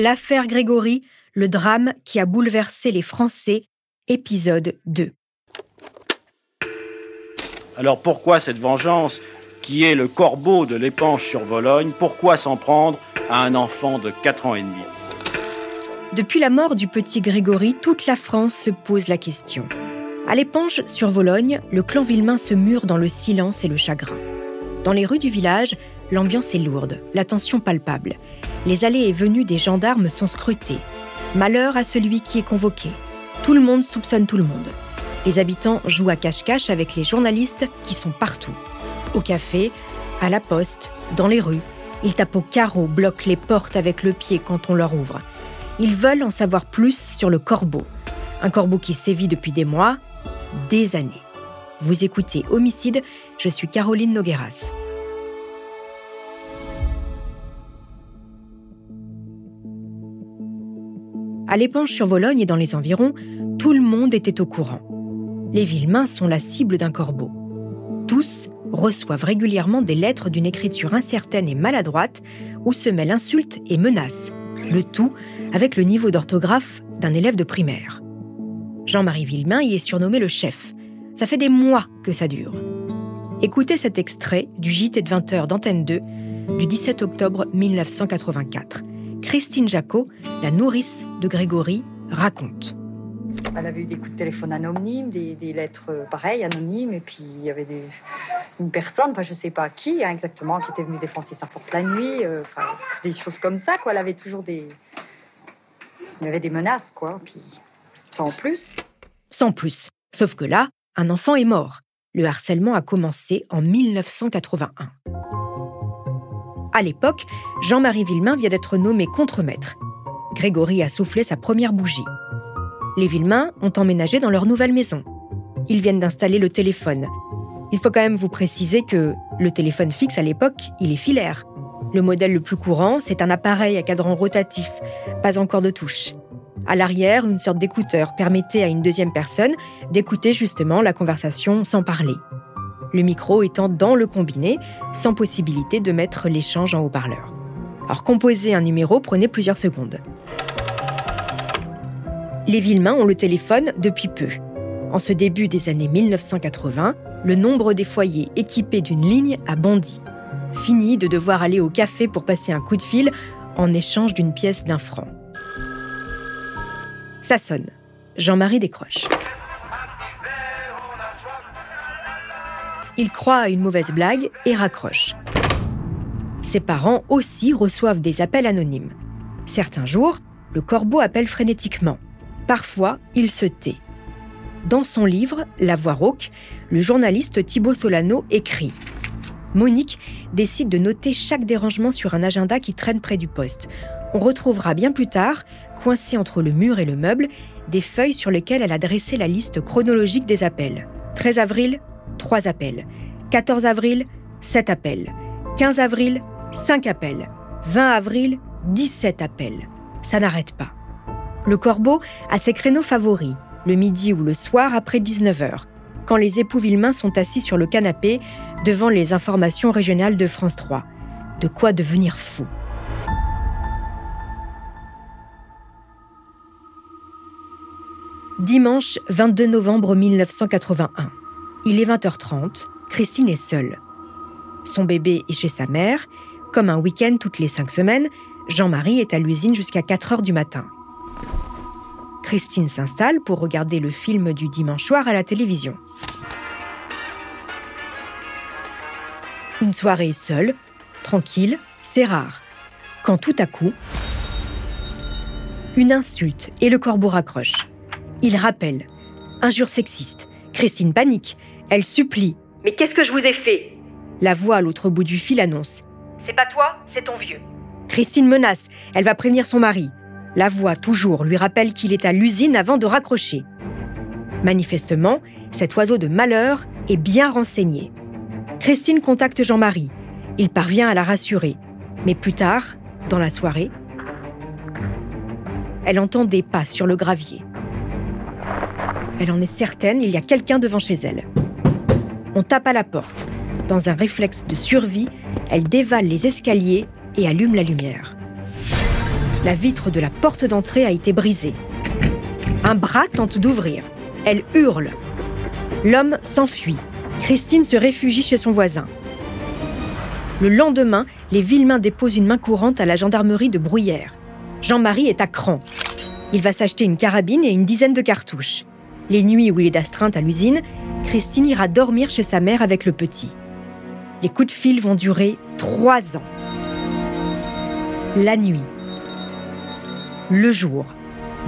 L'affaire Grégory, le drame qui a bouleversé les Français, épisode 2. Alors pourquoi cette vengeance qui est le corbeau de l'épanche sur Vologne Pourquoi s'en prendre à un enfant de 4 ans et demi? Depuis la mort du petit Grégory, toute la France se pose la question. À l'épanche sur Vologne, le clan Villemain se mure dans le silence et le chagrin. Dans les rues du village, l'ambiance est lourde, la tension palpable. Les allées et venues des gendarmes sont scrutées. Malheur à celui qui est convoqué. Tout le monde soupçonne tout le monde. Les habitants jouent à cache-cache avec les journalistes qui sont partout. Au café, à la poste, dans les rues. Ils tapent au carreau, bloquent les portes avec le pied quand on leur ouvre. Ils veulent en savoir plus sur le corbeau. Un corbeau qui sévit depuis des mois, des années. Vous écoutez Homicide, je suis Caroline Nogueras. À l'épanche sur Vologne et dans les environs, tout le monde était au courant les Villemains sont la cible d'un corbeau. Tous reçoivent régulièrement des lettres d'une écriture incertaine et maladroite où se mêlent insultes et menaces, le tout avec le niveau d'orthographe d'un élève de primaire. Jean-Marie Villemain y est surnommé le chef. Ça fait des mois que ça dure. Écoutez cet extrait du JT de 20h d'Antenne 2 du 17 octobre 1984. Christine Jacot, la nourrice de Grégory, raconte. Elle avait eu des coups de téléphone anonymes, des, lettres euh, pareilles, anonymes, et puis il y avait une personne, enfin je sais pas qui hein, exactement, qui était venue défoncer sa porte la nuit, euh, des choses comme ça, quoi. Elle avait toujours des. Il y avait des menaces, quoi, puis sans plus. Sans plus. Sauf que là, un enfant est mort. Le harcèlement a commencé en 1981. À l'époque, Jean-Marie Villemain vient d'être nommé contremaître. Grégory a soufflé sa première bougie. Les Villemains ont emménagé dans leur nouvelle maison. Ils viennent d'installer le téléphone. Il faut quand même vous préciser que le téléphone fixe à l'époque, il est filaire. Le modèle le plus courant, c'est un appareil à cadran rotatif, pas encore de touche. À l'arrière, une sorte d'écouteur permettait à une deuxième personne d'écouter justement la conversation sans parler. Le micro étant dans le combiné, sans possibilité de mettre l'échange en haut-parleur. Alors composer un numéro prenait plusieurs secondes. Les Villemains ont le téléphone depuis peu. En ce début des années 1980, le nombre des foyers équipés d'une ligne a bondi. Fini de devoir aller au café pour passer un coup de fil en échange d'une pièce d'un franc. Ça sonne. Jean-Marie décroche. Il croit à une mauvaise blague et raccroche. Ses parents aussi reçoivent des appels anonymes. Certains jours, le corbeau appelle frénétiquement. Parfois, il se tait. Dans son livre La voix rauque, le journaliste Thibaut Solano écrit Monique décide de noter chaque dérangement sur un agenda qui traîne près du poste. On retrouvera bien plus tard, coincé entre le mur et le meuble, des feuilles sur lesquelles elle a dressé la liste chronologique des appels. 13 avril, 3 appels. 14 avril, 7 appels. 15 avril, 5 appels. 20 avril, 17 appels. Ça n'arrête pas. Le corbeau a ses créneaux favoris, le midi ou le soir après 19h, quand les époux Villemain sont assis sur le canapé devant les informations régionales de France 3. De quoi devenir fou. Dimanche 22 novembre 1981. Il est 20h30, Christine est seule. Son bébé est chez sa mère. Comme un week-end toutes les cinq semaines, Jean-Marie est à l'usine jusqu'à 4 h du matin. Christine s'installe pour regarder le film du dimanche soir à la télévision. Une soirée seule, tranquille, c'est rare. Quand tout à coup, une insulte et le corbeau raccroche. Il rappelle. Injure sexiste. Christine panique. Elle supplie. Mais qu'est-ce que je vous ai fait? La voix à l'autre bout du fil annonce. C'est pas toi, c'est ton vieux. Christine menace. Elle va prévenir son mari. La voix, toujours, lui rappelle qu'il est à l'usine avant de raccrocher. Manifestement, cet oiseau de malheur est bien renseigné. Christine contacte Jean-Marie. Il parvient à la rassurer. Mais plus tard, dans la soirée, elle entend des pas sur le gravier. Elle en est certaine, il y a quelqu'un devant chez elle. On tape à la porte. Dans un réflexe de survie, elle dévale les escaliers et allume la lumière. La vitre de la porte d'entrée a été brisée. Un bras tente d'ouvrir. Elle hurle. L'homme s'enfuit. Christine se réfugie chez son voisin. Le lendemain, les Villemains déposent une main courante à la gendarmerie de Bruyères. Jean-Marie est à cran. Il va s'acheter une carabine et une dizaine de cartouches. Les nuits où il est d'astreinte à l'usine, Christine ira dormir chez sa mère avec le petit. Les coups de fil vont durer trois ans. La nuit. Le jour.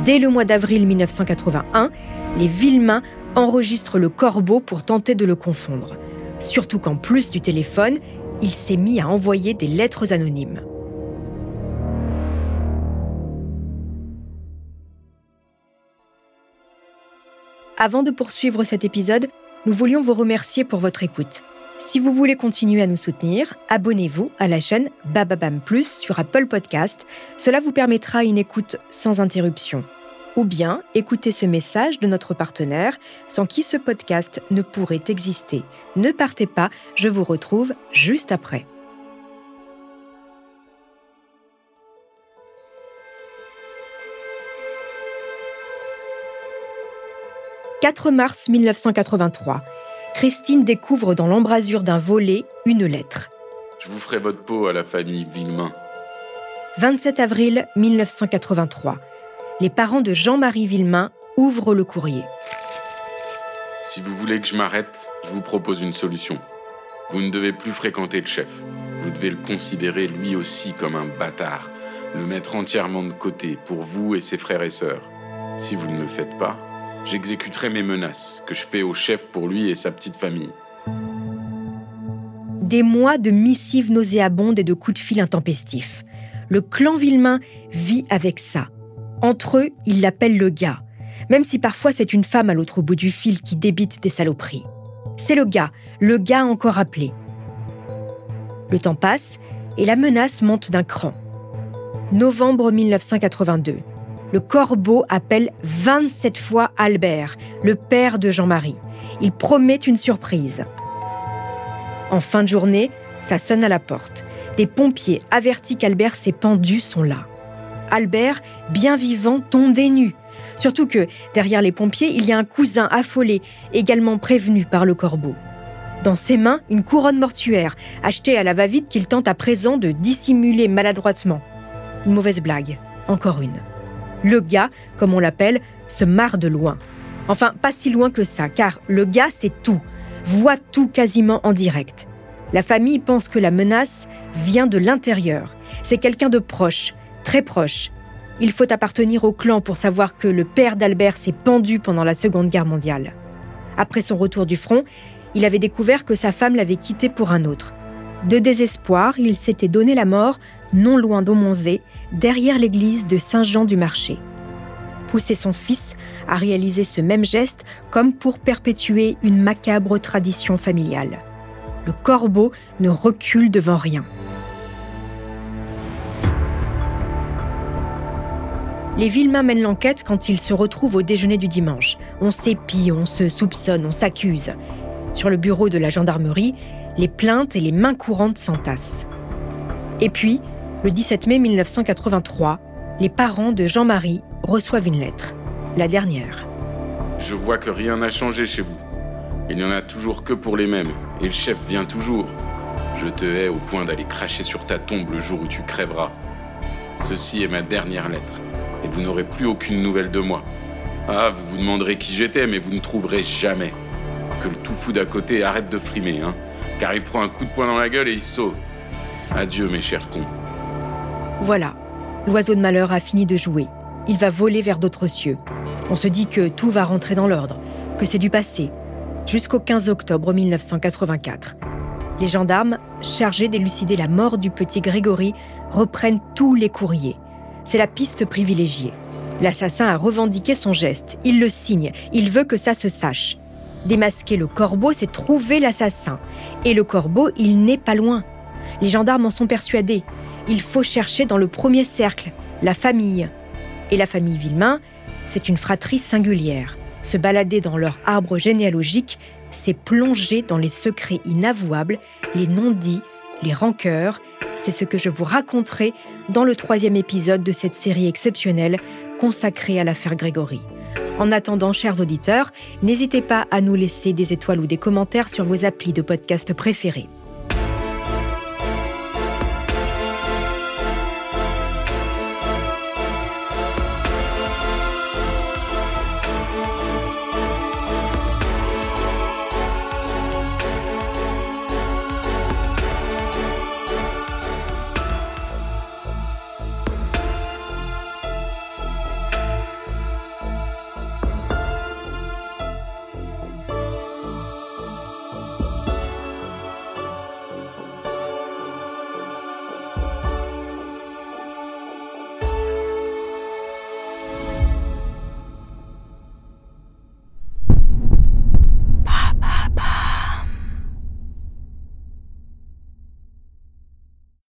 Dès le mois d'avril 1981, les Villemains enregistrent le corbeau pour tenter de le confondre. Surtout qu'en plus du téléphone, il s'est mis à envoyer des lettres anonymes. Avant de poursuivre cet épisode, nous voulions vous remercier pour votre écoute. Si vous voulez continuer à nous soutenir, abonnez-vous à la chaîne Bababam Plus sur Apple Podcast. Cela vous permettra une écoute sans interruption ou bien écoutez ce message de notre partenaire sans qui ce podcast ne pourrait exister. Ne partez pas, je vous retrouve juste après. « 4 mars 1983. Christine découvre dans l'embrasure d'un volet une lettre. Je vous ferai votre peau à la famille Villemain. 27 avril 1983 les parents de Jean-Marie Villemain ouvrent le courrier. Si vous voulez que je m'arrête, je vous propose une solution. Vous ne devez plus fréquenter le chef. Vous devez le considérer lui aussi comme un bâtard, le mettre entièrement de côté pour vous et ses frères et sœurs. Si vous ne le faites pas, j'exécuterai mes menaces que je fais au chef pour lui et sa petite famille. Des mois de missives nauséabondes et de coups de fil intempestifs. Le clan Villemain vit avec ça, entre eux, ils l'appellent le gars, même si parfois c'est une femme à l'autre bout du fil qui débite des saloperies. C'est le gars, le gars encore appelé. Le temps passe et la menace monte d'un cran. Novembre 1982. Le corbeau appelle 27 fois Albert, le père de Jean-Marie. Il promet une surprise. En fin de journée, ça sonne à la porte. Des pompiers avertis qu'Albert s'est pendu sont là. Albert, bien vivant, tombe des. Surtout que, derrière les pompiers, il y a un cousin affolé, également prévenu par le corbeau. Dans ses mains, une couronne mortuaire, achetée à la va-vite qu'il tente à présent de dissimuler maladroitement. Une mauvaise blague, encore une. Le gars, comme on l'appelle, se marre de loin. Enfin, pas si loin que ça, car le gars, c'est tout, voit tout quasiment en direct. La famille pense que la menace vient de l'intérieur. C'est quelqu'un de proche, très proche. Il faut appartenir au clan pour savoir que le père d'Albert s'est pendu pendant la Seconde Guerre mondiale. Après son retour du front, il avait découvert que sa femme l'avait quitté pour un autre. De désespoir, il s'était donné la mort non loin d'Aumonzé, derrière l'église de Saint-Jean-du-Marché. Pousser son fils à réaliser ce même geste comme pour perpétuer une macabre tradition familiale. Le corbeau ne recule devant rien. Les Villemains mènent l'enquête quand ils se retrouvent au déjeuner du dimanche. On s'épie, on se soupçonne, on s'accuse. Sur le bureau de la gendarmerie, les plaintes et les mains courantes s'entassent. Et puis, le 17 mai 1983, les parents de Jean-Marie reçoivent une lettre, la dernière. Je vois que rien n'a changé chez vous. Il n'y en a toujours que pour les mêmes, et le chef vient toujours. Je te hais au point d'aller cracher sur ta tombe le jour où tu crèveras. Ceci est ma dernière lettre et vous n'aurez plus aucune nouvelle de moi. Ah, vous vous demanderez qui j'étais, mais vous ne trouverez jamais. Que le tout fou d'à côté arrête de frimer, hein, car il prend un coup de poing dans la gueule et il sauve. Adieu, mes chers cons. Voilà, l'oiseau de malheur a fini de jouer. Il va voler vers d'autres cieux. On se dit que tout va rentrer dans l'ordre, que c'est du passé, jusqu'au 15 octobre 1984. Les gendarmes, chargés d'élucider la mort du petit Grégory, reprennent tous les courriers. C'est la piste privilégiée. L'assassin a revendiqué son geste, il le signe, il veut que ça se sache. Démasquer le corbeau, c'est trouver l'assassin. Et le corbeau, il n'est pas loin. Les gendarmes en sont persuadés. Il faut chercher dans le premier cercle, la famille. Et la famille Villemain, c'est une fratrie singulière. Se balader dans leur arbre généalogique, c'est plonger dans les secrets inavouables, les non-dits, les rancœurs. C'est ce que je vous raconterai dans le troisième épisode de cette série exceptionnelle consacrée à l'affaire Grégory. En attendant, chers auditeurs, n'hésitez pas à nous laisser des étoiles ou des commentaires sur vos applis de podcast préférés.